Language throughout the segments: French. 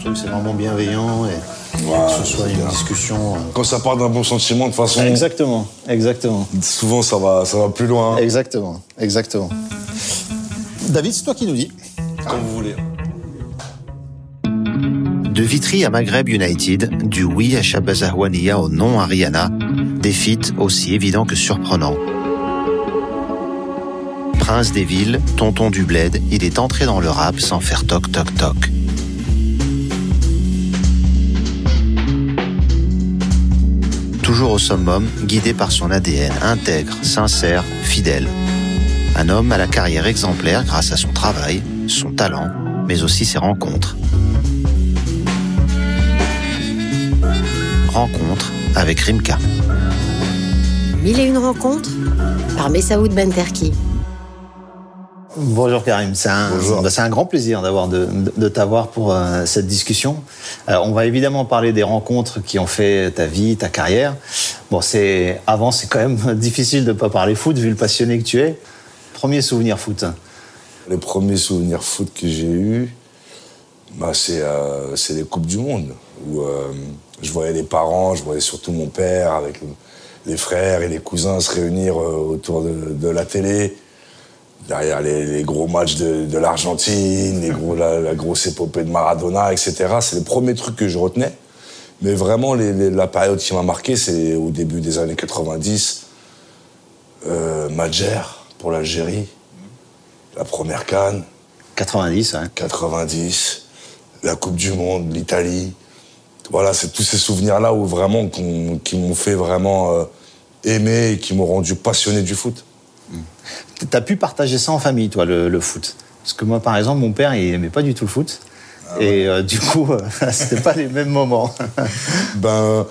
Je trouve que c'est vraiment bienveillant et que ce soit une discussion. euh, Quand ça part d'un bon sentiment, de toute façon, Exactement, exactement. souvent ça va, ça va plus loin. Exactement, exactement. David, c'est toi qui nous dis. Comme vous voulez. De Vitry à Maghreb United, du oui à Shabazahwania au non à Rihanna, des feats aussi évidents que surprenants. Prince des villes, tonton du bled, il est entré dans le rap sans faire toc toc toc. Au summum, guidé par son ADN intègre, sincère, fidèle. Un homme à la carrière exemplaire grâce à son travail, son talent, mais aussi ses rencontres. Rencontre avec Rimka. Mille et une rencontres par Messaoud Benterki. Bonjour Karim, c'est un, bah, un grand plaisir d'avoir de, de- de t'avoir pour euh, cette discussion. Euh, on va évidemment parler des rencontres qui ont fait ta vie, ta carrière. Bon, c'est avant, c'est quand même difficile de pas parler foot vu le passionné que tu es. Premier souvenir foot. Les premiers souvenirs foot que j'ai eus, bah, c'est euh, c'est les Coupes du Monde, où je voyais les parents, je voyais surtout mon père avec le- les frères et les cousins se réunir autour de, de la télé, derrière les, les gros matchs de, de l'Argentine, les gros, la, la grosse épopée de Maradona, etc. C'est les premiers trucs que je retenais. Mais vraiment, les- les- la période qui m'a marqué, c'est au début des années 90, euh, Madjer pour l'Algérie, la première canne, 90, hein. 90, la Coupe du Monde, l'Italie. Voilà, c'est tous ces souvenirs-là où vraiment qu'on- qui m'ont fait vraiment euh, aimer et qui m'ont rendu passionné du foot. Tu as pu partager ça en famille, toi, le, le foot? Parce que moi, par exemple, mon père, il aimait pas du tout le foot. Et euh, du coup, euh, c'était pas les mêmes moments. Ben,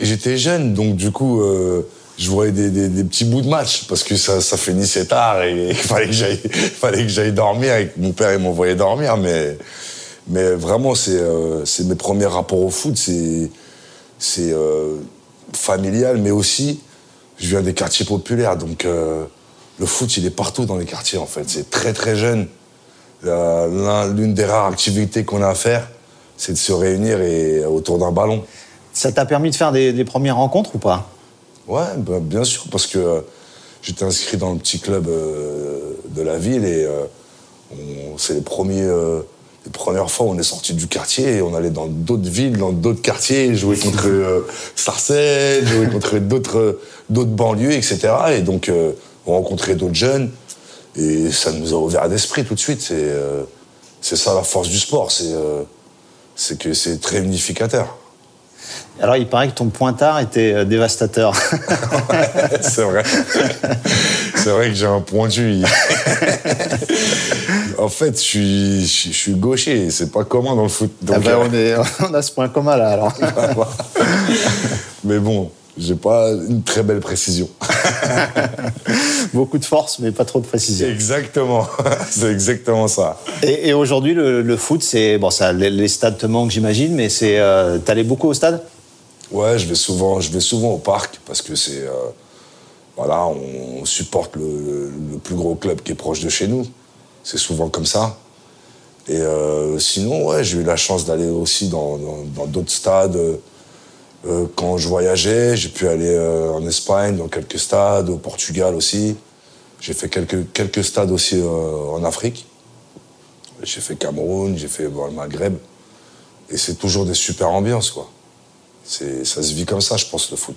j'étais jeune, donc du coup, euh, je voyais des, des- des petits bouts de match parce que ça, ça finissait tard et il fallait que j'aille, fallait que j'aille dormir et que mon père il m'envoyait dormir. Mais, mais vraiment, c'est, euh, c'est mes premiers rapports au foot, c'est, c'est familial, mais aussi, je viens des quartiers populaires, donc euh, le foot, il est partout dans les quartiers en fait. C'est très très jeune. L'un- L'une des rares activités qu'on a à faire, c'est de se réunir et, autour d'un ballon. Ça t'a permis de faire des, des premières rencontres ou pas? Ouais, bah, bien sûr, parce que euh, j'étais inscrit dans le petit club euh, de la ville et euh, c'est les, premiers, euh, les premières fois on est sorti du quartier et on allait dans d'autres villes, dans d'autres quartiers, jouer contre euh, Sarcelles, jouer contre d'autres euh, d'autres banlieues, etc. Et donc, euh, on rencontrait d'autres jeunes et ça nous a ouvert d'esprit tout de suite. C'est euh, c'est ça la force du sport, c'est euh, c'est que c'est très unificateur. Alors, il paraît que ton pointard était dévastateur. c'est vrai. c'est vrai que j'ai un pointu. en fait, je suis, je suis- je suis gaucher. C'est pas commun dans le foot. Ah ben, euh, on, est, on a ce point commun là, alors. Mais bon, j'ai pas une très belle précision. Beaucoup de force, mais pas trop de précision. exactement. c'est exactement ça. Et, et aujourd'hui, le, le foot, c'est. Bon, ça, les, les stades te manquent, j'imagine, mais c'est. Euh, T'allais beaucoup au stade? Ouais, je vais souvent, je vais souvent au parc parce que c'est, euh, voilà, on supporte le, le plus gros club qui est proche de chez nous. C'est souvent comme ça. Et euh, sinon, ouais, j'ai eu la chance d'aller aussi dans d'autres stades. Euh, quand je voyageais, j'ai pu aller euh, en Espagne, dans quelques stades, au Portugal aussi. J'ai fait quelques, quelques stades aussi en Afrique. J'ai fait Cameroun, j'ai fait bon, le Maghreb. Et c'est toujours des super ambiances, quoi. C'est, ça se vit comme ça, je pense, le foot.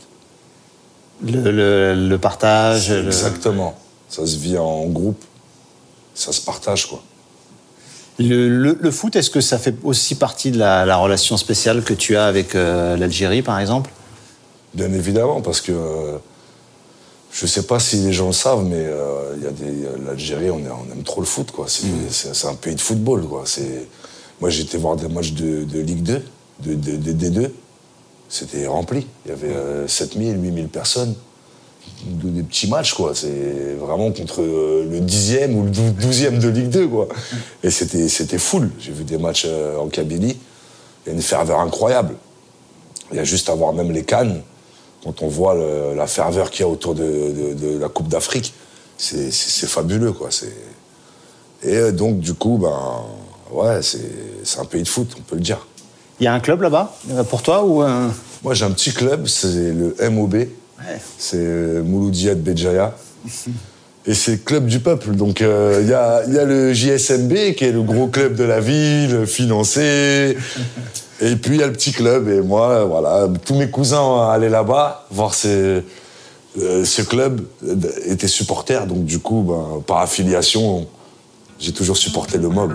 le, le- le partage le- Exactement. Ça se vit en groupe. Ça se partage, quoi. Le, le- le foot, est-ce que ça fait aussi partie de la, la relation spéciale que tu as avec euh, l'Algérie, par exemple? Bien évidemment, parce que euh, je sais pas si les gens le savent, mais euh, l'Algérie, on, aime trop le foot, quoi. C'est, c'est un pays de football, quoi. Moi, été voir des matchs de, de Ligue 2, de, de, de D2. C'était rempli. Il y avait euh, 7000, 8000 personnes. De- des petits matchs, quoi. C'est vraiment contre euh, le 10e ou le 12e de Ligue 2, quoi. Et c'était, c'était full. J'ai vu des matchs euh, en Kabylie. Il y a une ferveur incroyable. Il y a juste à voir même les Cannes, quand on voit le- la ferveur qu'il y a autour de, de- de la Coupe d'Afrique, c'est fabuleux, quoi. C'est- Et euh, donc, du coup, ben, Ouais, c'est un pays de foot, on peut le dire. Il y a un club là-bas pour toi ou Moi, j'ai un petit club, c'est le MOB. C'est Mouloudia de Béjaïa. Et c'est club du peuple. Donc, il y, a, le JSMB, qui est le gros club de la ville, financé. Et puis, il y a le petit club. Et moi, voilà, tous mes cousins allaient là-bas voir euh, ce club était supporter, donc du coup, ben, par affiliation, j'ai toujours supporté le mob.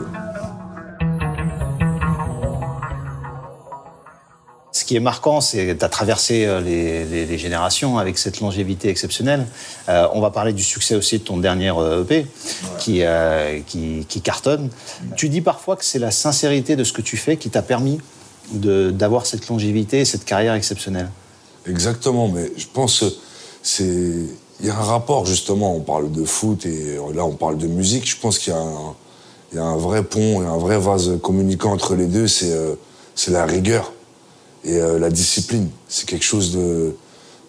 Qui est marquant, c'est que tu as traversé euh, les, générations avec cette longévité exceptionnelle. Euh, on va parler du succès aussi de ton dernier EP qui, qui, cartonne. Tu dis parfois que c'est la sincérité de ce que tu fais qui t'a permis d'avoir cette longévité et cette carrière exceptionnelle. Exactement, mais je pense c'est il y a un rapport justement. On parle de foot et là on parle de musique. Je pense qu'il y a un, il y a un vrai pont et un vrai vase communicant entre les deux. C'est euh, c'est la rigueur et euh, la discipline. C'est quelque chose de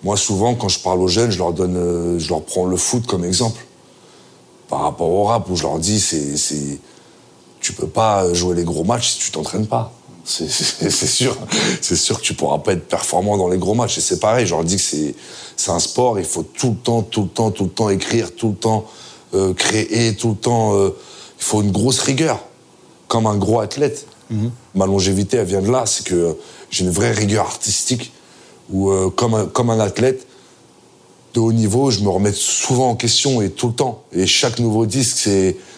moi souvent quand je parle aux jeunes, je leur donne, euh, je leur prends le foot comme exemple par rapport au rap où je leur dis c'est c'est tu peux pas jouer les gros matchs si tu t'entraînes pas. C'est sûr, c'est sûr que tu pourras pas être performant dans les gros matchs. Et c'est pareil, je leur dis que c'est un sport, il faut tout le temps, tout le temps, tout le temps écrire, tout le temps euh, créer, tout le temps. Il faut une grosse rigueur, comme un gros athlète. Mhm. Ma longévité, elle vient de là, c'est que j'ai une vraie rigueur artistique, où euh, comme, un, comme un athlète de haut niveau, je me remets souvent en question et tout le temps. Et chaque nouveau disque,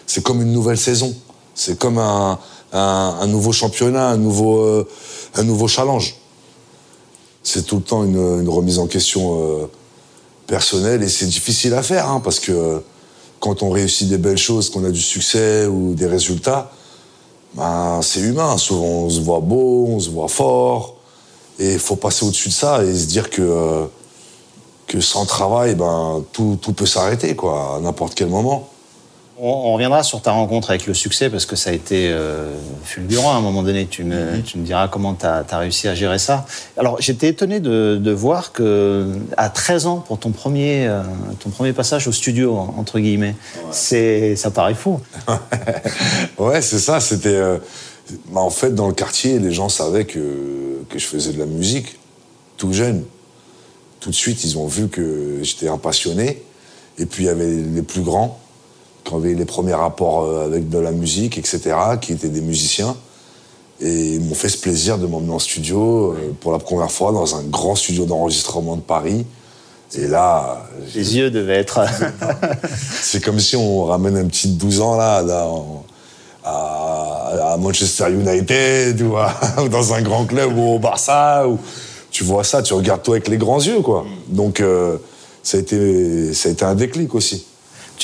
c'est comme une nouvelle saison. C'est comme un un, nouveau championnat, un nouveau, euh, un nouveau challenge. C'est tout le temps une, remise en question euh, personnelle et c'est difficile à faire hein, parce que quand on réussit des belles choses, qu'on a du succès ou des résultats, ben, c'est humain. Souvent on se voit beau, on se voit fort et il faut passer au-dessus de ça et se dire que, euh, sans travail, ben, tout, tout peut s'arrêter quoi, à n'importe quel moment. On, reviendra sur ta rencontre avec le succès parce que ça a été euh, fulgurant à un moment donné. Tu me, mhm. tu me diras comment tu as, réussi à gérer ça. Alors, j'étais étonné de, de, voir que à 13 ans, pour ton premier, euh, ton premier passage au studio, entre guillemets, c'est, ça paraît fou. ouais, c'est ça. C'était. Euh, bah, en fait, dans le quartier, les gens savaient que, que je faisais de la musique tout jeune. Tout de suite, ils ont vu que j'étais un passionné. Et puis, il y avait les plus grands quand avait les premiers rapports euh, avec de la musique, etc., qui étaient des musiciens. Et ils m'ont fait ce plaisir de m'emmener en studio euh, pour la première fois dans un grand studio d'enregistrement de Paris. Et là. Les yeux devaient être. c'est comme si on ramène un petit de 12 ans là, à, Manchester United ou, dans un grand club ou au Barça. Ou, tu vois ça, tu regardes toi avec les grands yeux, quoi. Donc, euh, ça, a été, ça a été un déclic aussi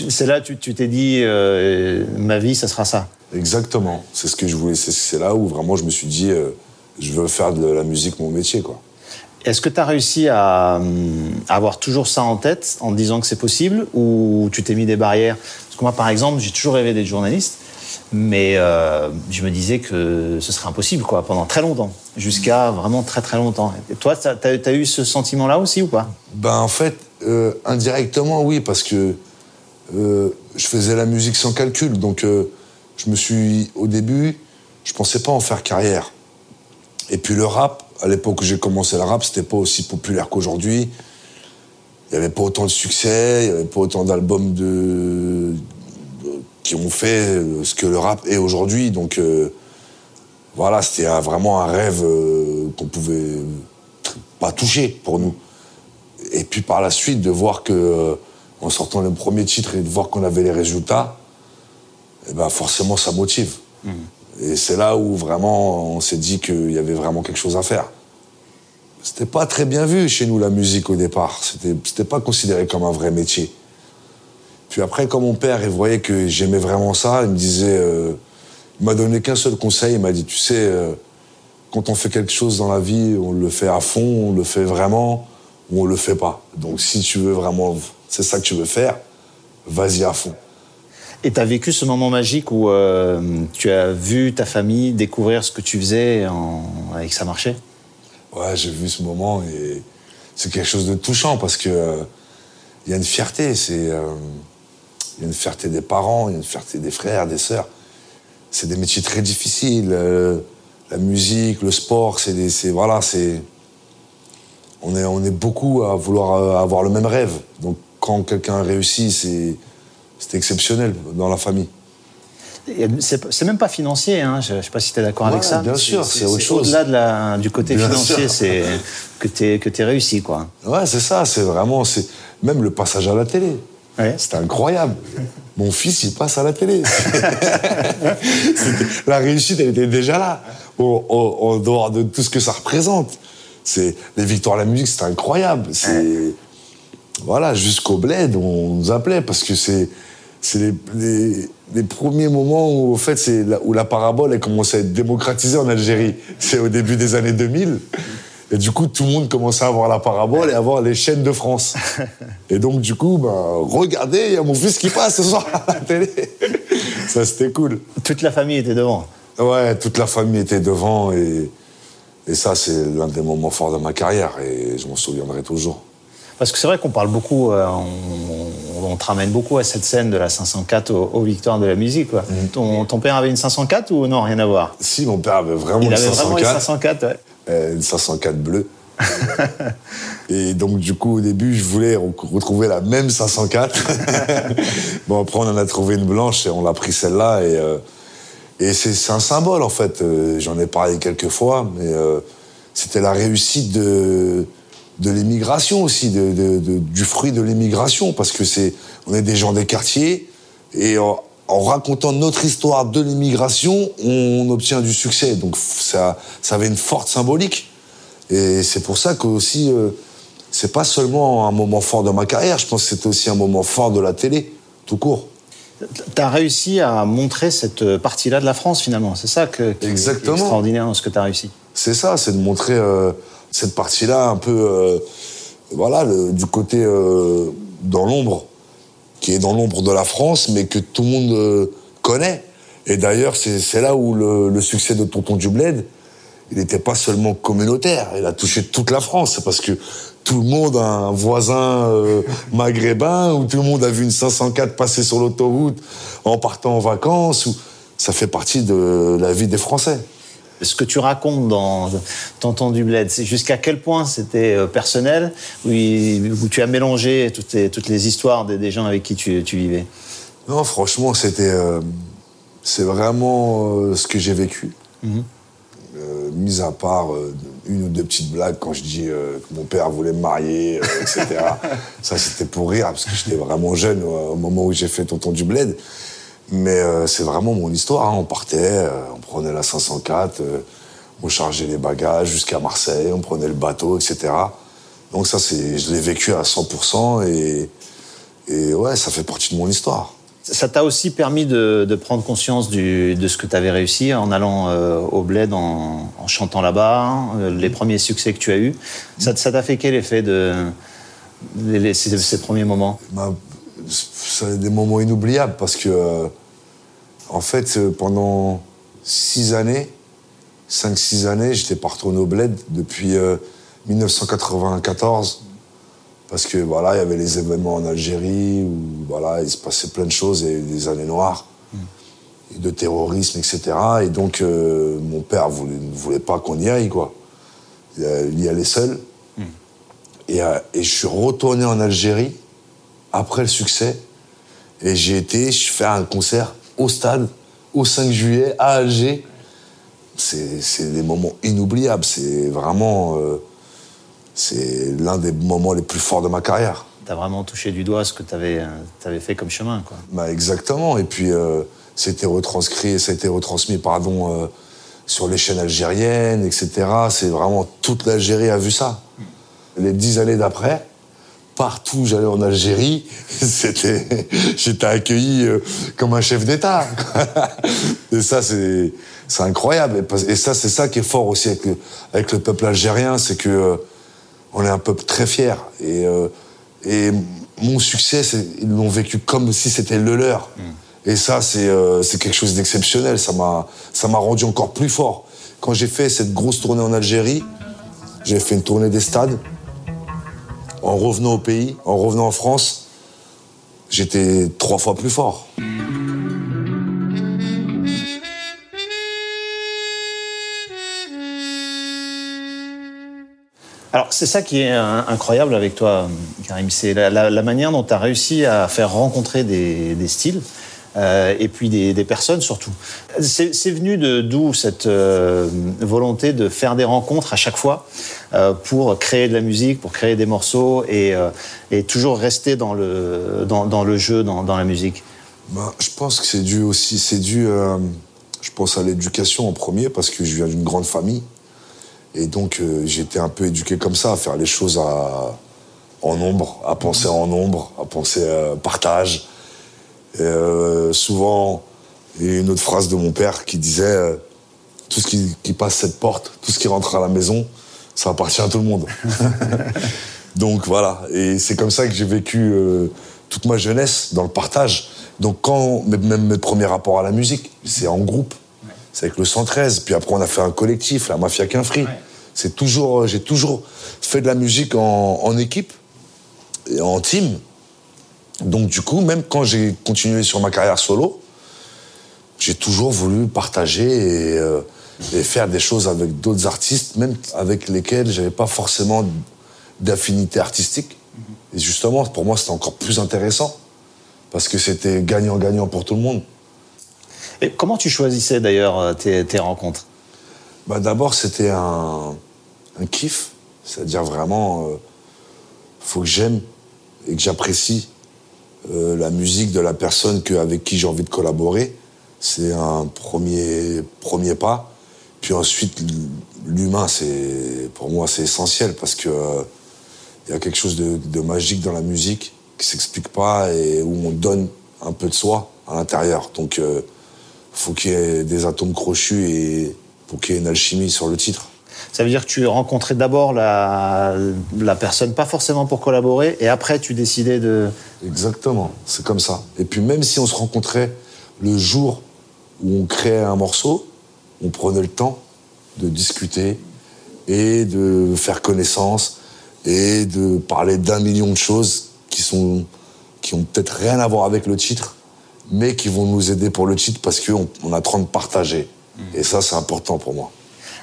c'est là tu tu t'es dit, euh, ma vie, ça sera ça. Exactement. C'est ce que je voulais. C'est là où vraiment je me suis dit, euh, je veux faire de la musique mon métier, quoi. Est-ce que tu as réussi à, avoir toujours ça en tête en disant que c'est possible ou tu t'es mis des barrières? Parce que moi, par exemple, j'ai toujours rêvé d'être journaliste, mais euh, je me disais que ce serait impossible quoi, pendant très longtemps, jusqu'à vraiment très très longtemps. Et toi, tu as, eu ce sentiment-là aussi ou pas? Ben en fait, indirectement, oui, parce que euh, je faisais la musique sans calcul. Donc, euh, je me suis, au début, je pensais pas en faire carrière. Et puis le rap, à l'époque où j'ai commencé le rap, c'était pas aussi populaire qu'aujourd'hui. Il n'y avait pas autant de succès, il n'y avait pas autant d'albums de... qui ont fait ce que le rap est aujourd'hui. Donc euh, voilà, c'était vraiment un rêve qu'on pouvait pas toucher pour nous. Et puis par la suite, de voir que en sortant le premier titre et de voir qu'on avait les résultats, eh ben forcément ça motive. Mm. Et c'est là où vraiment on s'est dit qu'il y avait vraiment quelque chose à faire. C'était pas très bien vu chez nous la musique au départ. C'était, c'était pas considéré comme un vrai métier. Puis après, quand mon père il voyait que j'aimais vraiment ça, il me disait, euh, il m'a donné qu'un seul conseil. Il m'a dit, tu sais, euh, quand on fait quelque chose dans la vie, on le fait à fond, on le fait vraiment, ou on le fait pas. Donc si tu veux vraiment c'est ça que tu veux faire, vas-y à fond. Et tu as vécu ce moment magique où euh, tu as vu ta famille découvrir ce que tu faisais en... et que ça marchait? Ouais, j'ai vu ce moment et c'est quelque chose de touchant parce que il y a une fierté, c'est euh, il y a une fierté des parents, il y a une fierté des frères, des sœurs. c'est des métiers très difficiles. Euh, la musique, le sport, c'est des, voilà, c'est on est on est beaucoup à vouloir avoir le même rêve. Donc quand quelqu'un réussit, c'est c'est exceptionnel dans la famille. C'est c'est même pas financier, hein. je ne sais pas si tu es d'accord avec Ouais, ça. bien sûr, c'est autre chose. Au-delà de la- du côté Bien financier, sûr. c'est que tu que t'aies réussi. Quoi. Ouais, c'est ça, c'est vraiment c'est même le passage à la télé. Ouais. C'était incroyable. Mon fils, il passe à la télé. La réussite, elle était déjà là, en dehors de tout ce que ça représente. C'est les victoires à la musique, c'était incroyable. C'est voilà, jusqu'au bled, on nous appelait parce que c'est c'est les, les- les premiers moments où, au fait, c'est là où la parabole elle commençait à être démocratisée en Algérie. C'est au début des années 2000. Et du coup, tout le monde commençait à voir la parabole et à voir les chaînes de France. Et donc, du coup, ben, regardez, il y a mon fils qui passe ce soir à la télé. Ça, c'était cool. Toute la famille était devant. Ouais, toute la famille était devant et, et ça, c'est l'un des moments forts de ma carrière et je m'en souviendrai toujours. Parce que c'est vrai qu'on parle beaucoup, euh, on, on te ramène beaucoup à cette scène de la 504 aux, aux victoires de la musique. Quoi. Mhm. Ton, ton père avait une 504 ou non, rien à voir? Si mon père avait vraiment Il une avait vraiment une 504, 504, ouais. euh, une 504 bleue. et donc, du coup, au début, je voulais re- retrouver la même 504. bon, après, on en a trouvé une blanche et on l'a pris celle-là. Et, euh, et c'est un symbole, en fait. J'en ai parlé quelques fois, mais euh, c'était la réussite de, de l'immigration aussi, de, de- de- du fruit de l'immigration, parce que c'est, on est des gens des quartiers, et en, en racontant notre histoire de l'immigration, on obtient du succès. Donc ça, ça avait une forte symbolique. Et c'est pour ça que aussi, euh, c'est pas seulement un moment fort de ma carrière, je pense que c'était aussi un moment fort de la télé, tout court. Tu as réussi à montrer cette partie-là de la France, finalement. C'est ça que, qui est Exactement. extraordinaire dans ce que tu as réussi. C'est ça, c'est de montrer euh, cette partie-là un peu, euh, voilà, du côté euh, dans l'ombre, qui est dans l'ombre de la France, mais que tout le monde euh, connaît. Et d'ailleurs, c'est là où le, succès de Tonton du Bled, il n'était pas seulement communautaire, il a touché toute la France, parce que tout le monde a un voisin maghrébin, ou tout le monde a vu une 504 passer sur l'autoroute en partant en vacances, ou ça fait partie de la vie des Français. Ce que tu racontes dans Tonton du Bled, c'est jusqu'à quel point c'était euh, personnel, où, il- où tu as mélangé toutes les, toutes les histoires des, des gens avec qui tu, tu vivais? Non, franchement, c'était. euh, c'est vraiment euh, ce que j'ai vécu. Euh, mis à part euh, une ou deux petites blagues quand je dis euh, que mon père voulait me marier, etc. Ça, c'était pour rire, parce que j'étais vraiment jeune au moment où j'ai fait Tonton du Bled. Mais euh, c'est vraiment mon histoire. hein. On partait, euh, on prenait la 504, euh, on chargeait les bagages jusqu'à Marseille, on prenait le bateau, etc. Donc ça, c'est, je l'ai vécu à 100% et, et ouais, ça fait partie de mon histoire. Ça t'a aussi permis de, de prendre conscience du- de ce que tu avais réussi en allant euh, au Bled, en, en chantant là-bas, les premiers succès que tu as eus. Ça ça t'a fait quel effet de ces premiers moments? Bah, c'est des moments inoubliables parce que, euh, en fait, euh, pendant six années, cinq, six années, j'étais pas retourné au bled depuis euh, 1994. Parce que voilà, il y avait les événements en Algérie où voilà, il se passait plein de choses et des années noires, et de terrorisme, etc. Et donc, euh, mon père voulait, ne voulait pas qu'on y aille, quoi. Il, euh, y allait seul. Et, euh, et je suis retourné en Algérie après le succès. Et j'ai été je fais un concert au stade, au 5 juillet, à Alger. C'est des moments inoubliables. C'est vraiment. euh, c'est l'un des moments les plus forts de ma carrière. Tu as vraiment touché du doigt ce que tu avais, fait comme chemin. Quoi. Bah, exactement. Et puis, euh, c'était retranscrit, ça a été retransmis, pardon, euh, sur les chaînes algériennes, etc. C'est vraiment toute l'Algérie a vu ça. Les dix années d'après, partout où j'allais en Algérie, c'était, j'étais accueilli euh, comme un chef d'État. et ça, c'est, c'est incroyable. Et, ça, c'est ça qui est fort aussi avec le, avec le peuple algérien, c'est que euh, on est un peuple très fier. Et, euh, et mon succès, ils l'ont vécu comme si c'était le leur. Et ça, c'est euh, c'est quelque chose d'exceptionnel. Ça m'a ça m'a rendu encore plus fort. Quand j'ai fait cette grosse tournée en Algérie, j'ai fait une tournée des stades en revenant au pays, en revenant en France, j'étais trois fois plus fort. Alors, c'est ça qui est incroyable avec toi, Karim. C'est la, manière dont tu as réussi à faire rencontrer des styles. Euh, et puis des, personnes surtout. C'est venu d'où cette euh, volonté de faire des rencontres à chaque fois euh, pour créer de la musique, pour créer des morceaux et, toujours rester dans le, dans, le jeu, dans, la musique bah, Je pense que c'est dû aussi, c'est dû, je pense à l'éducation en premier parce que je viens d'une grande famille. Et donc, été un peu éduqué comme ça, à faire les choses en nombre, à penser en nombre, à penser partage. Et, euh, souvent, il y a une autre phrase de mon père qui disait Tout ce qui, qui, passe cette porte, tout ce qui rentre à la maison, ça appartient à tout le monde. donc voilà, et c'est comme ça que j'ai vécu toute ma jeunesse, dans le partage. Donc, quand, même mes premiers rapports à la musique, c'est en groupe. C'est avec le 113. Puis après, on a fait un collectif, la Mafia Quinfri. C'est toujours, j'ai toujours fait de la musique en, équipe et en team. Donc du coup, même quand j'ai continué sur ma carrière solo, j'ai toujours voulu partager et, euh, faire des choses avec d'autres artistes, même avec lesquels j'avais pas forcément d'affinité artistique. Et justement, pour moi, c'était encore plus intéressant parce que c'était gagnant-gagnant pour tout le monde. Et comment tu choisissais d'ailleurs euh, tes, rencontres? Bah, D'abord, c'était un, kiff. C'est-à-dire vraiment, il euh, faut que j'aime et que j'apprécie euh, la musique de la personne avec qui j'ai envie de collaborer. C'est un premier, pas. Puis ensuite, l'humain, c'est pour moi, c'est essentiel parce que il y a quelque chose de, magique dans la musique qui s'explique pas et où on donne un peu de soi à l'intérieur. Donc, faut qu'il y ait des atomes crochus et pour qu'il y ait une alchimie sur le titre. Ça veut dire que tu rencontrais d'abord la, la personne, pas forcément pour collaborer, et après tu décidais de... Exactement, c'est comme ça. Et puis même si on se rencontrait le jour où on créait un morceau, on prenait le temps de discuter et de faire connaissance et de parler d'un million de choses qui sont qui ont peut-être rien à voir avec le titre, mais qui vont nous aider pour le titre parce qu'on on a trop de partager. Mm. Et ça, c'est important pour moi.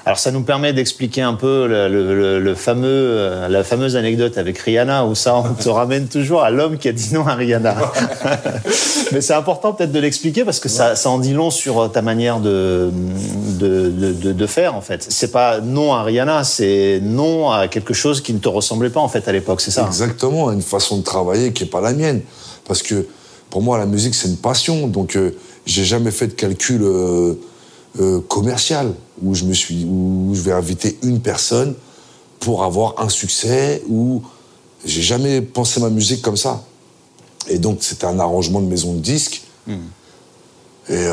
Alors ça nous permet d'expliquer un peu le, fameux, euh, la fameuse anecdote avec Rihanna, où ça, on te ramène toujours à l'homme qui a dit non à Rihanna. Mais c'est important peut-être de l'expliquer parce que ça, ça, en dit long sur euh, ta manière de, de, de, de faire, en fait. C'est pas non à Rihanna, c'est non à quelque chose qui ne te ressemblait pas, en fait, à l'époque, c'est ça Exactement, une façon de travailler qui n'est pas la mienne. Parce que pour moi, la musique, c'est une passion. Donc, euh, j'ai jamais fait de calcul euh, euh, commercial où je me suis, où je vais inviter une personne pour avoir un succès. Ou j'ai jamais pensé ma musique comme ça. Et donc, c'était un arrangement de maison de disques. Hmm. Et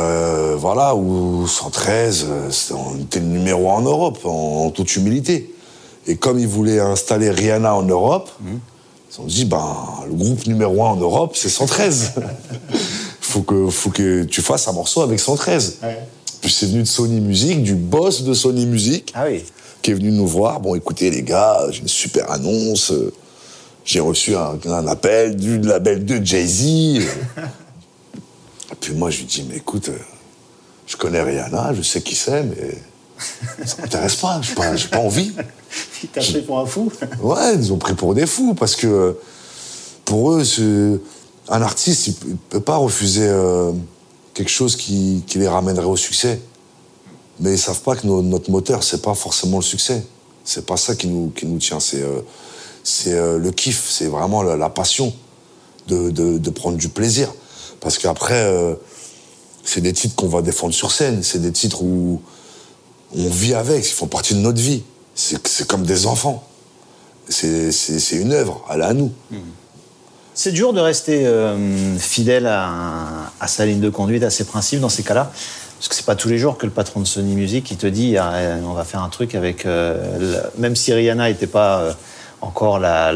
voilà, où 113, c'était le numéro un en Europe, en, toute humilité. Et comme ils voulaient installer Rihanna en Europe, hmm. On dit, ben, le groupe numéro un en Europe, c'est 113. faut que, faut que tu fasses un morceau avec 113. Puis c'est venu de Sony Music, du boss de Sony Music, ah qui est venu nous voir. Bon, écoutez, les gars, j'ai une super annonce. J'ai reçu un, appel du label de Jay-Z. puis moi, je lui dis, mais écoute, je connais Rihanna, je sais qui c'est, mais ça m'intéresse pas, j'ai pas, pas envie. Ils t'ont pris pour un fou Ouais, ils ont pris pour des fous, parce que pour eux, un artiste, il ne peut pas refuser euh, quelque chose qui, les ramènerait au succès. Mais ils savent pas que notre moteur, c'est pas forcément le succès. C'est pas ça qui nous, qui nous tient. C'est euh, euh, le kiff, c'est vraiment la, passion de, de, prendre du plaisir. Parce qu'après, c'est des titres qu'on va défendre sur scène. C'est des titres où on vit avec, ils font partie de notre vie. C'est comme des enfants. C'est une œuvre, elle est à nous. C'est dur de rester euh, fidèle à, sa ligne de conduite, à ses principes dans ces cas-là. Parce que c'est pas tous les jours que le patron de Sony Music qui te dit ah, on va faire un truc avec. Euh, même si Rihanna n'était pas euh, encore la,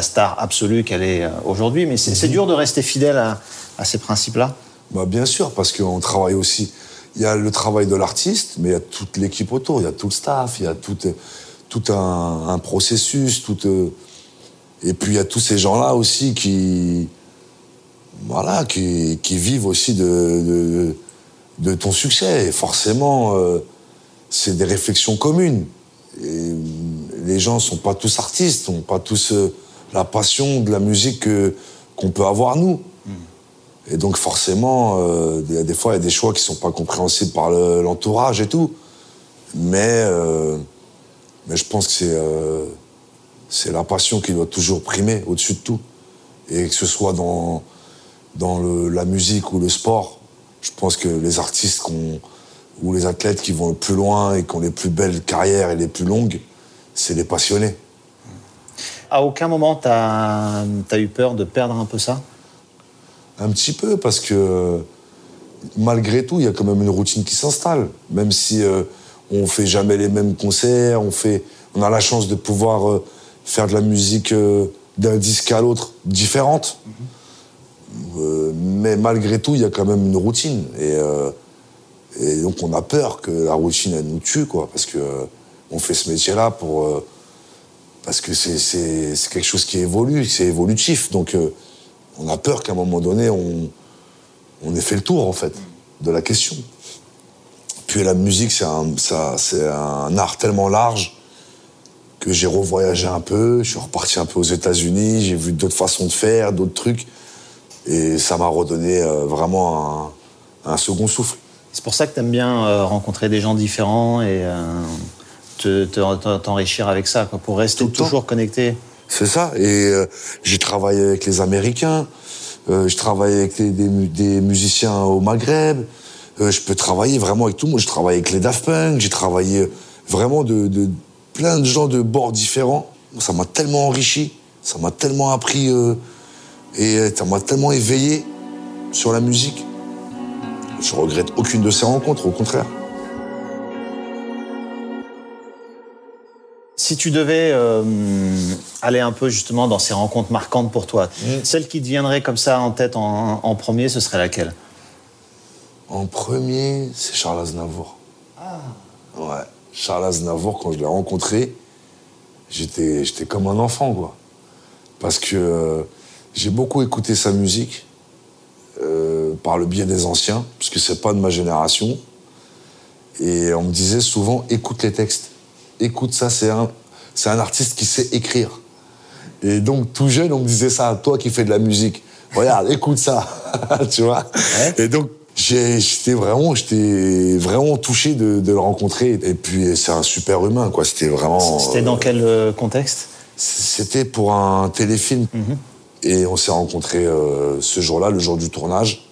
star absolue qu'elle est aujourd'hui, mais c'est dur de rester fidèle à, à ces principes-là. Bah bien sûr, parce qu'on travaille aussi il y a le travail de l'artiste, mais il y a toute l'équipe autour, il y a tout le staff, il y a tout, tout un, processus, tout, et puis il y a tous ces gens-là aussi qui, voilà, qui, qui vivent aussi de, de, ton succès. Et forcément, euh, c'est des réflexions communes. Et les gens sont pas tous artistes, n'ont pas tous euh, la passion de la musique que- qu'on peut avoir nous. Et donc forcément, euh, des fois, il y a des choix qui sont pas compréhensibles par le- l'entourage et tout. Mais, mais je pense que c'est c'est la passion qui doit toujours primer au-dessus de tout. Et que ce soit dans, dans le- la musique ou le sport, je pense que les artistes ou les athlètes qui vont le plus loin et qui ont les plus belles carrières et les plus longues, c'est les passionnés. À aucun moment, tu as, eu peur de perdre un peu ça? Un petit peu, parce que malgré tout, il y a quand même une routine qui s'installe. Même si euh, on fait jamais les mêmes concerts, on, fait, on a la chance de pouvoir euh, faire de la musique euh, d'un disque à l'autre différente. Euh, mais malgré tout, il y a quand même une routine. Et, euh, et donc on a peur que la routine, elle nous tue, quoi. Parce que on fait ce métier-là pour... parce que c'est- quelque chose qui évolue, c'est évolutif. Donc on a peur qu'à un moment donné, on, on ait fait le tour, en fait, de la question. Puis la musique, c'est un, ça- c'est un art tellement large que j'ai revoyagé un peu, je suis reparti un peu aux États-Unis, j'ai vu d'autres façons de faire, d'autres trucs, et ça m'a redonné euh, vraiment un, un second souffle. C'est pour ça que tu aimes bien euh, rencontrer des gens différents et euh, te- te- t'enrichir avec ça, quoi, pour rester toujours connecté. C'est ça. Et euh, j'ai travaillé avec les Américains, euh, je travaille avec les- des, mu- des musiciens au Maghreb, euh, je peux travailler vraiment avec tout le monde. Je travaille avec les Daft Punk, j'ai travaillé vraiment de, de plein de gens de bords différents. Ça m'a tellement enrichi, ça m'a tellement appris euh, et ça m'a tellement éveillé sur la musique. Je regrette aucune de ces rencontres, au contraire. Si tu devais euh, aller un peu justement dans ces rencontres marquantes pour toi, celle qui te viendrait comme ça en tête en, en premier, ce serait laquelle? En premier, c'est Charles Aznavour. Ouais. Charles Aznavour, quand je l'ai rencontré, j'étais, j'étais comme un enfant, quoi. Parce que euh, j'ai beaucoup écouté sa musique euh, par le biais des anciens, parce que c'est pas de ma génération. Et on me disait souvent, écoute les textes. Écoute ça, c'est un, c'est un artiste qui sait écrire. Et donc, tout jeune, on me disait ça, à toi qui fais de la musique. Regarde, écoute ça, tu vois? Et donc, j'étais vraiment, j'étais vraiment touché de, de le rencontrer. Et puis, c'est un super humain, quoi. C'était vraiment. C'était dans euh, quel euh, contexte? C'était pour un téléfilm. Et on s'est rencontrés euh, ce jour-là, le jour du tournage.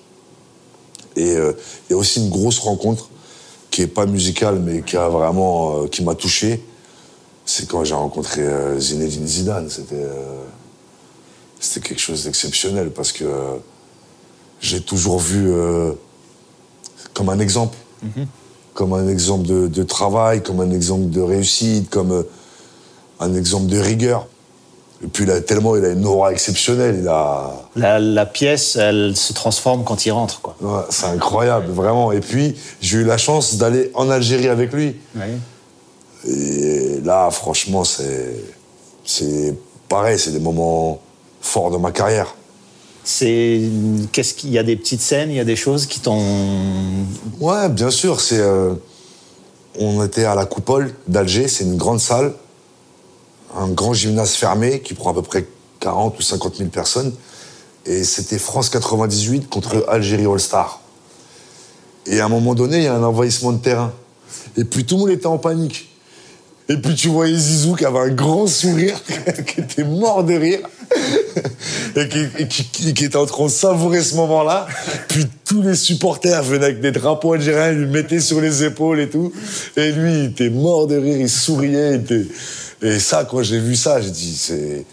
Et euh, il y a aussi une grosse rencontre qui est pas musicale, mais qui a vraiment, euh, qui m'a touché. C'est quand j'ai rencontré Zinedine Zidane. C'était, c'était quelque chose d'exceptionnel parce que j'ai toujours vu comme un exemple, comme un exemple de, de travail, comme un exemple de réussite, comme euh, un exemple de rigueur. Et puis là, tellement il a une aura exceptionnelle, il a, la, la pièce, elle se transforme quand il rentre, quoi. Ouais, c'est incroyable, vraiment. Et puis, j'ai eu la chance d'aller en Algérie avec lui. Et là, franchement, c'est. C'est pareil, c'est des moments forts de ma carrière. C'est qu'est-ce qu'il y a des petites scènes, il y a des choses qui t'ont Ouais, bien sûr, c'est. euh, on était à la Coupole d'Alger, c'est une grande salle, un grand gymnase fermé qui prend à peu près 40 ou 50 000 personnes. Et c'était France 98 contre Algérie All-Star. Et à un moment donné, il y a un envahissement de terrain. Et puis tout le monde était en panique. Et puis tu voyais Zizou qui avait un grand sourire, qui était mort de rire, et qui, et qui- qui- qui était en train de savourer ce moment-là. Puis tous les supporters venaient avec des drapeaux algériens, ils lui mettaient sur les épaules et tout. Et lui, il était mort de rire, il souriait. il était- Et ça, quand j'ai vu ça, j'ai dit, c'est,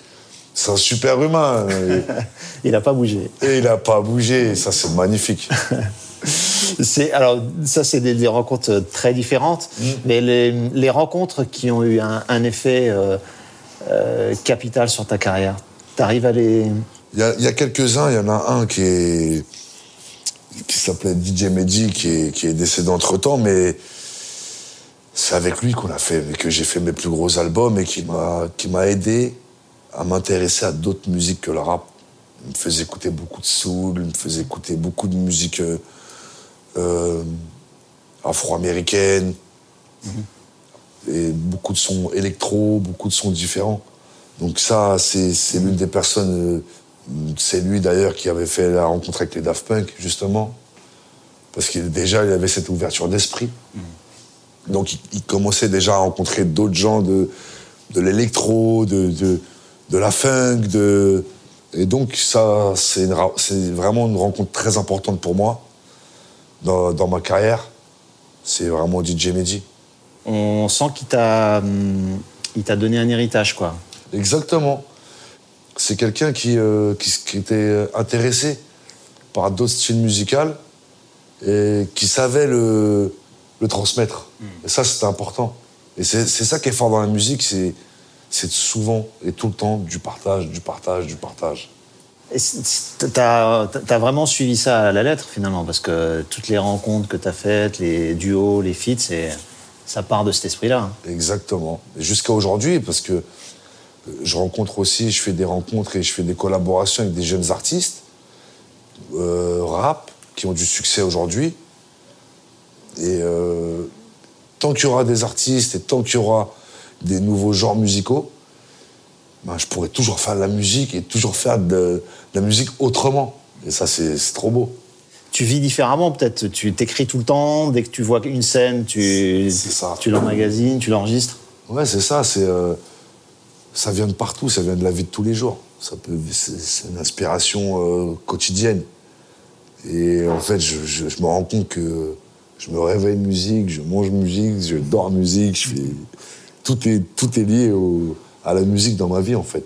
c'est un super humain. il n'a pas bougé. Et il n'a pas bougé, ça c'est magnifique. C'est alors ça c'est des, des rencontres très différentes, mais les, les rencontres qui ont eu un, un effet euh, euh, capital sur ta carrière, t'arrives à les Il y, a- a quelques-uns, il y en a un qui est qui s'appelait DJ Mehdi, qui est, qui est décédé entre temps, mais c'est avec lui qu'on a fait, que j'ai fait mes plus gros albums et qui m'a qui m'a aidé à m'intéresser à d'autres musiques que le rap. Il me faisait écouter beaucoup de soul, il me faisait écouter beaucoup de musique euh, euh, afro-américaine. et beaucoup de sons électro, beaucoup de sons différents. Donc ça, c'est l'une des personnes, euh, c'est lui d'ailleurs qui avait fait la rencontre avec les Daft Punk, justement, parce qu'il déjà, il avait cette ouverture d'esprit. Donc il, il commençait déjà à rencontrer d'autres gens de, de l'électro, de, de, de la funk, de... Et donc ça, c'est vraiment une rencontre très importante pour moi dans, dans ma carrière. C'est vraiment DJ Mehdi. On sent qu'il t'a hum, il t'a donné un héritage, quoi. Exactement. C'est quelqu'un qui, euh, qui, qui était intéressé par d'autres styles musicaux et qui savait le, le transmettre. Et ça, c'était important. Et c'est c'est ça qui est fort dans la musique, c'est c'est souvent et tout le temps du partage, du partage, du partage. T'as as vraiment suivi ça à la lettre, finalement, parce que toutes les rencontres que t'as faites, les duos, les feats, ça part de cet esprit-là. hein. Exactement. Jusqu'à aujourd'hui, parce que euh, je rencontre aussi, je fais des rencontres et je fais des collaborations avec des jeunes artistes, euh, rap, qui ont du succès aujourd'hui. Et euh, tant qu'il y aura des artistes et tant qu'il y aura des nouveaux genres musicaux, ben, je pourrais toujours faire de la musique et toujours faire de, de la musique autrement. Et ça, c'est trop beau. Tu vis différemment, peut-être. Tu t'écris tout le temps. Dès que tu vois une scène, tu, tu l'emmagasines, tu l'enregistres. Ouais, c'est ça. C'est euh, ça vient de partout. Ça vient de la vie de tous les jours. Ça peut, c'est, c'est une inspiration euh, quotidienne. Et en fait, je, je- je me rends compte que je me réveille musique, je mange musique, je dors musique. Je fais tout est tout est lié au- à la musique dans ma vie en fait.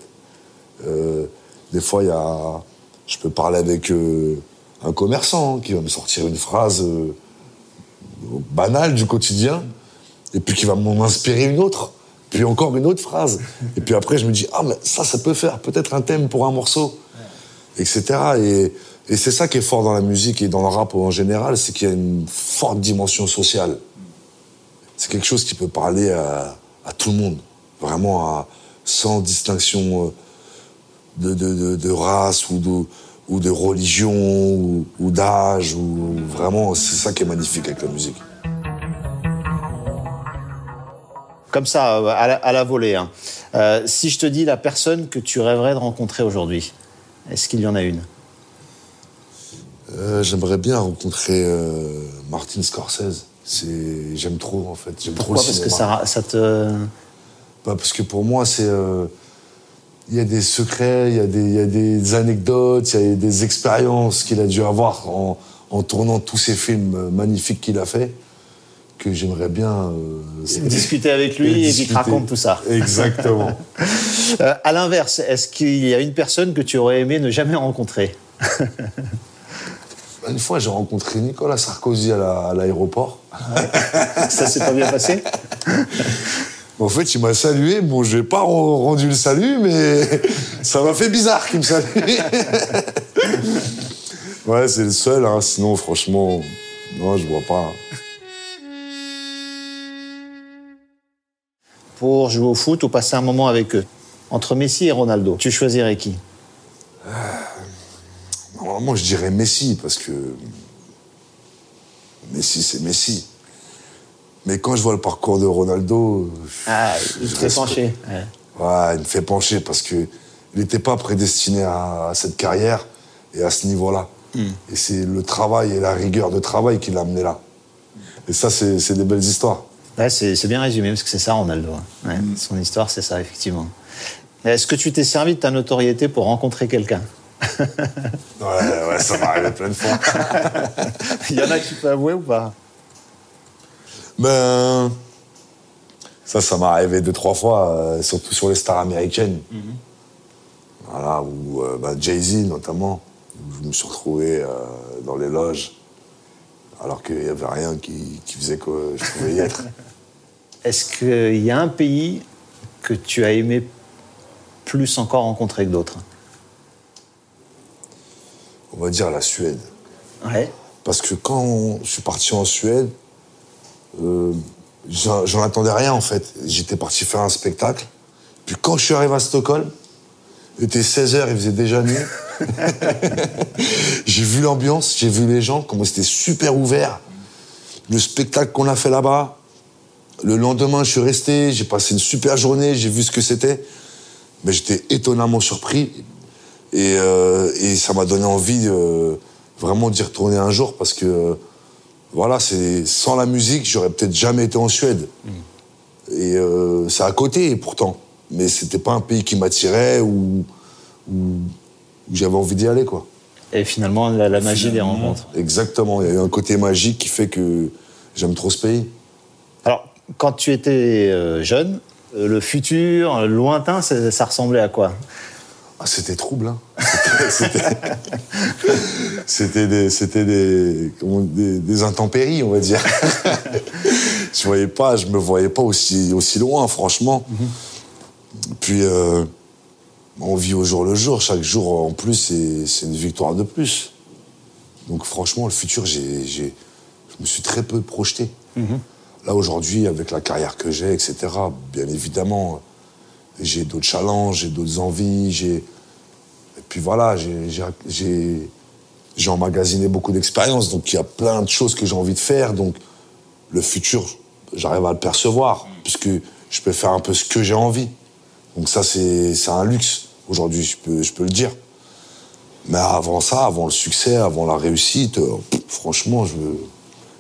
Euh, des fois, il y a, je peux parler avec euh, un commerçant qui va me sortir une phrase euh, banale du quotidien, et puis qui va m'en inspirer une autre, puis encore une autre phrase. Et puis après, je me dis, ah, mais ça, ça peut faire peut-être un thème pour un morceau, etc. Et, c'est ça qui est fort dans la musique et dans le rap en général, c'est qu'il y a une forte dimension sociale. C'est quelque chose qui peut parler à tout le monde, vraiment à- sans distinction euh, de, de, de- de race ou de, ou de religion ou, ou d'âge. Ou, vraiment, c'est ça qui est magnifique avec la musique. Comme ça, euh, à la, à la volée. hein. Euh, si je te dis la personne que tu rêverais de rencontrer aujourd'hui, est-ce qu'il y en a une? Euh, J'aimerais bien rencontrer euh, Martin Scorsese. C'est, j'aime trop en fait. J'aime trop Pourquoi? Le Parce que ça te. Bah, parce que pour moi, c'est. euh, Il y a des secrets, il y, a des- il y a des anecdotes, il y a des expériences qu'il a dû avoir en, en tournant tous ces films magnifiques qu'il a fait, que j'aimerais bien. euh, Discuter avec lui et qu'il te raconte tout ça. Exactement. Euh, à l'inverse, est-ce qu'il y a une personne que tu aurais aimé ne jamais rencontrer? Une fois, j'ai rencontré Nicolas Sarkozy à la- à l'aéroport. Ça s'est pas bien passé? En fait, il m'a salué. Bon, je n'ai pas ren- rendu le salut, mais ça m'a fait bizarre qu'il me salue. ouais, c'est le seul. hein. Sinon, franchement, non, je vois pas. Pour jouer au foot ou passer un moment avec eux? Entre Messi et Ronaldo, tu choisirais qui? Normalement, je dirais Messi, parce que Messi, c'est Messi. Mais quand je vois le parcours de Ronaldo, Ah, il te fait pencher. Ouais. Ouais, il me fait pencher parce que il n'était pas prédestiné à, à cette carrière et à ce niveau-là. Et c'est le travail et la rigueur de travail qui l'a amené là. Et ça, c'est des belles histoires. Ouais, c'est bien résumé, parce que c'est ça, Ronaldo. hein. Ouais, Son histoire, c'est ça, effectivement. Est-ce que tu t'es servi de ta notoriété pour rencontrer quelqu'un? Ouais, ouais, ça m'est arrivé plein de fois. Il y en a qui peuvent avouer ou pas? Ben, ça, ça m'est arrivé deux, trois fois, euh, surtout sur les stars américaines. Voilà, où euh, ben, Jay-Z notamment, où je me suis retrouvé euh, dans les loges, alors qu'il n'y avait rien qui, qui faisait que je pouvais y être. Est-ce qu'il y a un pays que tu as aimé plus encore rencontrer que d'autres? On va dire la Suède. Ouais. Parce que quand je suis parti en Suède, euh, j'en attendais rien en fait. J'étais parti faire un spectacle. Puis quand je suis arrivé à Stockholm, il était 16h, il faisait déjà nuit. j'ai vu l'ambiance, j'ai vu les gens, comment c'était super ouvert. Le spectacle qu'on a fait là-bas, Le lendemain, je suis resté, j'ai passé une super journée, j'ai vu ce que c'était. Mais j'étais étonnamment surpris. Et, euh, ça m'a donné envie de, vraiment d'y retourner un jour parce que, voilà, c'est sans la musique, j'aurais peut-être jamais été en Suède. Et euh, c'est à côté, pourtant. Mais c'était pas un pays qui m'attirait ou, où j'avais envie d'y aller, quoi. Et finalement, la, la magie des rencontres. Exactement. Il y a eu un côté magique qui fait que j'aime trop ce pays. Alors, quand tu étais euh, jeune, euh, le futur, euh, lointain, ça, ça ressemblait à quoi? Ah, c'était trouble, hein. C'était- des, c'était des, des, des intempéries, on va dire. je voyais pas, je me voyais pas aussi, aussi loin, franchement. Puis, euh, on vit au jour le jour. Chaque jour, en plus, c'est, une victoire de plus. Donc, franchement, le futur, j'ai, je me suis très peu projeté. Là, aujourd'hui, avec la carrière que j'ai, etc., bien évidemment, j'ai d'autres challenges, j'ai d'autres envies, j'ai. Et puis voilà, j'ai- emmagasiné beaucoup d'expériences, donc il y a plein de choses que j'ai envie de faire. Donc le futur, j'arrive à le percevoir, puisque je peux faire un peu ce que j'ai envie. Donc ça, c'est un luxe aujourd'hui, je peux, je peux le dire. Mais avant ça, avant le succès, avant la réussite, euh, franchement, je me,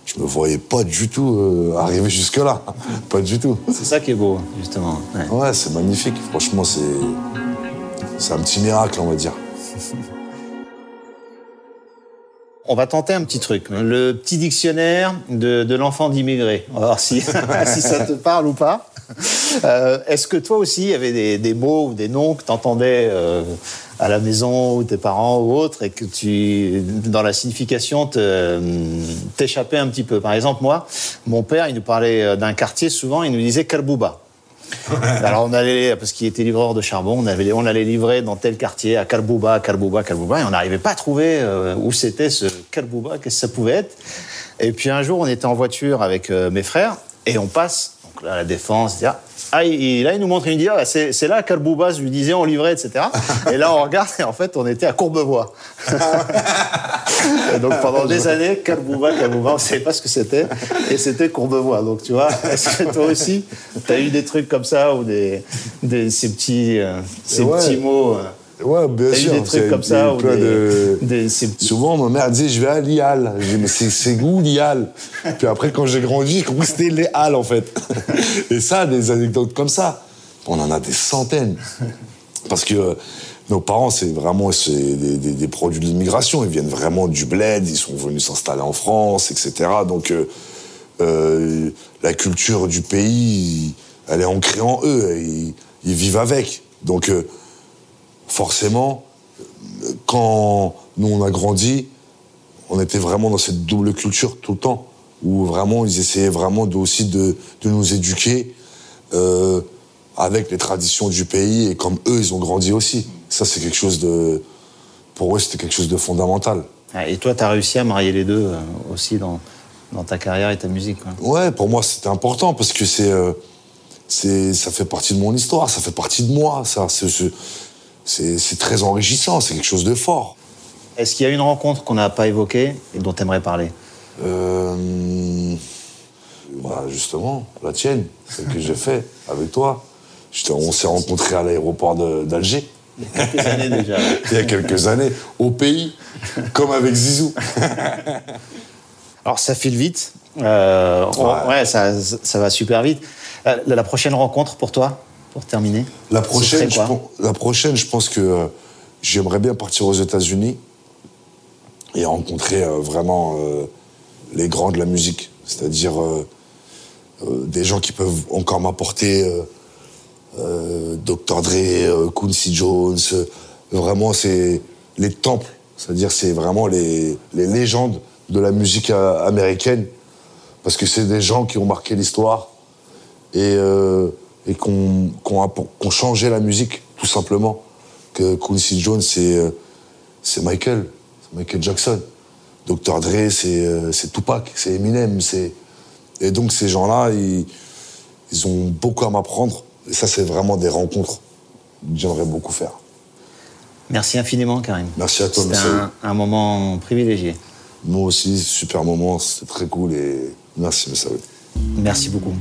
je me voyais pas du tout euh, arriver jusque-là. pas du tout. C'est ça qui est beau, justement. Ouais. Ouais, c'est magnifique. Franchement, c'est. C'est un petit miracle, on va dire. On va tenter un petit truc. Le petit dictionnaire de, l'enfant d'immigré. On va voir si, ça te parle ou pas. Euh, Est-ce que toi aussi, il y avait des, mots ou des noms que tu entendais à la maison ou tes parents ou autres et que tu, dans la signification, t'échappais un petit peu? Par exemple, moi, mon père, il nous parlait euh, d'un quartier souvent, il nous disait Karbouba. Alors on allait, parce qu'il était livreur de charbon, on, allait livrer dans tel quartier, à Karbouba, Karbouba, Karbouba, et on n'arrivait pas à trouver euh, où c'était ce Karbouba, qu'est-ce que ça pouvait être. Et puis un jour, on était en voiture avec euh, mes frères, et on passe, donc là, la défense, etc. Ah, il, il- là, il nous montre une idée, ah, c'est là Karbouba, je lui disais, on livrait, etc. Et là, on regarde, et en fait, on était à Courbevoie. Et donc pendant des années, Karbouba, on ne savait pas ce que c'était, et c'était Courbevoie. Donc tu vois, est-ce que toi aussi, tu as eu des trucs comme ça, ou des, des- ces petits, euh, ces Ouais. petits mots euh, Ouais, bien T'as eu sûr. des trucs comme ça, ou des, de- des- Souvent, ma mère disait, je vais à l'IAL. Je dis, mais c'est c'est où l'IAL? Puis après, quand j'ai grandi, j'ai compris que c'était les Halles, en fait. Et ça, des anecdotes comme ça, on en a des centaines. Parce que euh, nos parents, c'est vraiment c'est des, des- des produits de l'immigration. Ils viennent vraiment du bled, ils sont venus s'installer en France, etc. Donc, euh, euh, la culture du pays, elle est ancrée en eux. Ils, ils vivent avec. Donc, forcément, quand nous on a grandi, on était vraiment dans cette double culture tout le temps, où vraiment ils essayaient vraiment de, aussi de, de nous éduquer euh, avec les traditions du pays et comme eux ils ont grandi aussi. Ça c'est quelque chose de, pour eux c'était quelque chose de fondamental. Ah, Et toi, tu as réussi à marier les deux euh, aussi dans, dans ta carrière et ta musique. quoi. Ouais, pour moi c'était important parce que c'est, euh, c'est, ça fait partie de mon histoire, ça fait partie de moi, ça. C'est, c'est- c'est, très enrichissant, c'est quelque chose de fort. Est-ce qu'il y a une rencontre qu'on n'a pas évoquée et dont tu aimerais parler? Euh, voilà, justement, la tienne, celle que j'ai fait avec toi. On s'est rencontrés à l'aéroport de- d'Alger, Quelques années déjà. il y a quelques années, au pays, comme avec Zizou. Alors, ça file vite. Euh, on- Ouais. ouais, ça, ça va super vite. Euh, La, la prochaine rencontre pour toi, pour terminer La prochaine, je pense, la prochaine, je pense que euh, j'aimerais bien partir aux États-Unis et rencontrer euh, vraiment euh, les grands de la musique, c'est-à-dire des gens qui peuvent encore m'apporter Dr. Dre, Quincy Jones. vraiment, c'est les temples, c'est-à-dire c'est vraiment les, les légendes de la musique américaine, parce que c'est des gens qui ont marqué l'histoire et, et qu'on appor- qu'on changé la musique, tout simplement. Que Quincy Jones, c'est euh, c'est Michael, c'est Michael Jackson. Dr. Dre, c'est euh, c'est Tupac, c'est Eminem. Et donc ces gens-là, ils, ils ont beaucoup à m'apprendre. Et ça, c'est vraiment des rencontres que j'aimerais beaucoup faire. Merci infiniment, Karim. Merci à toi, C'était un, un moment privilégié. Moi aussi, super moment, c'était très cool et merci, Messaoud. Merci beaucoup.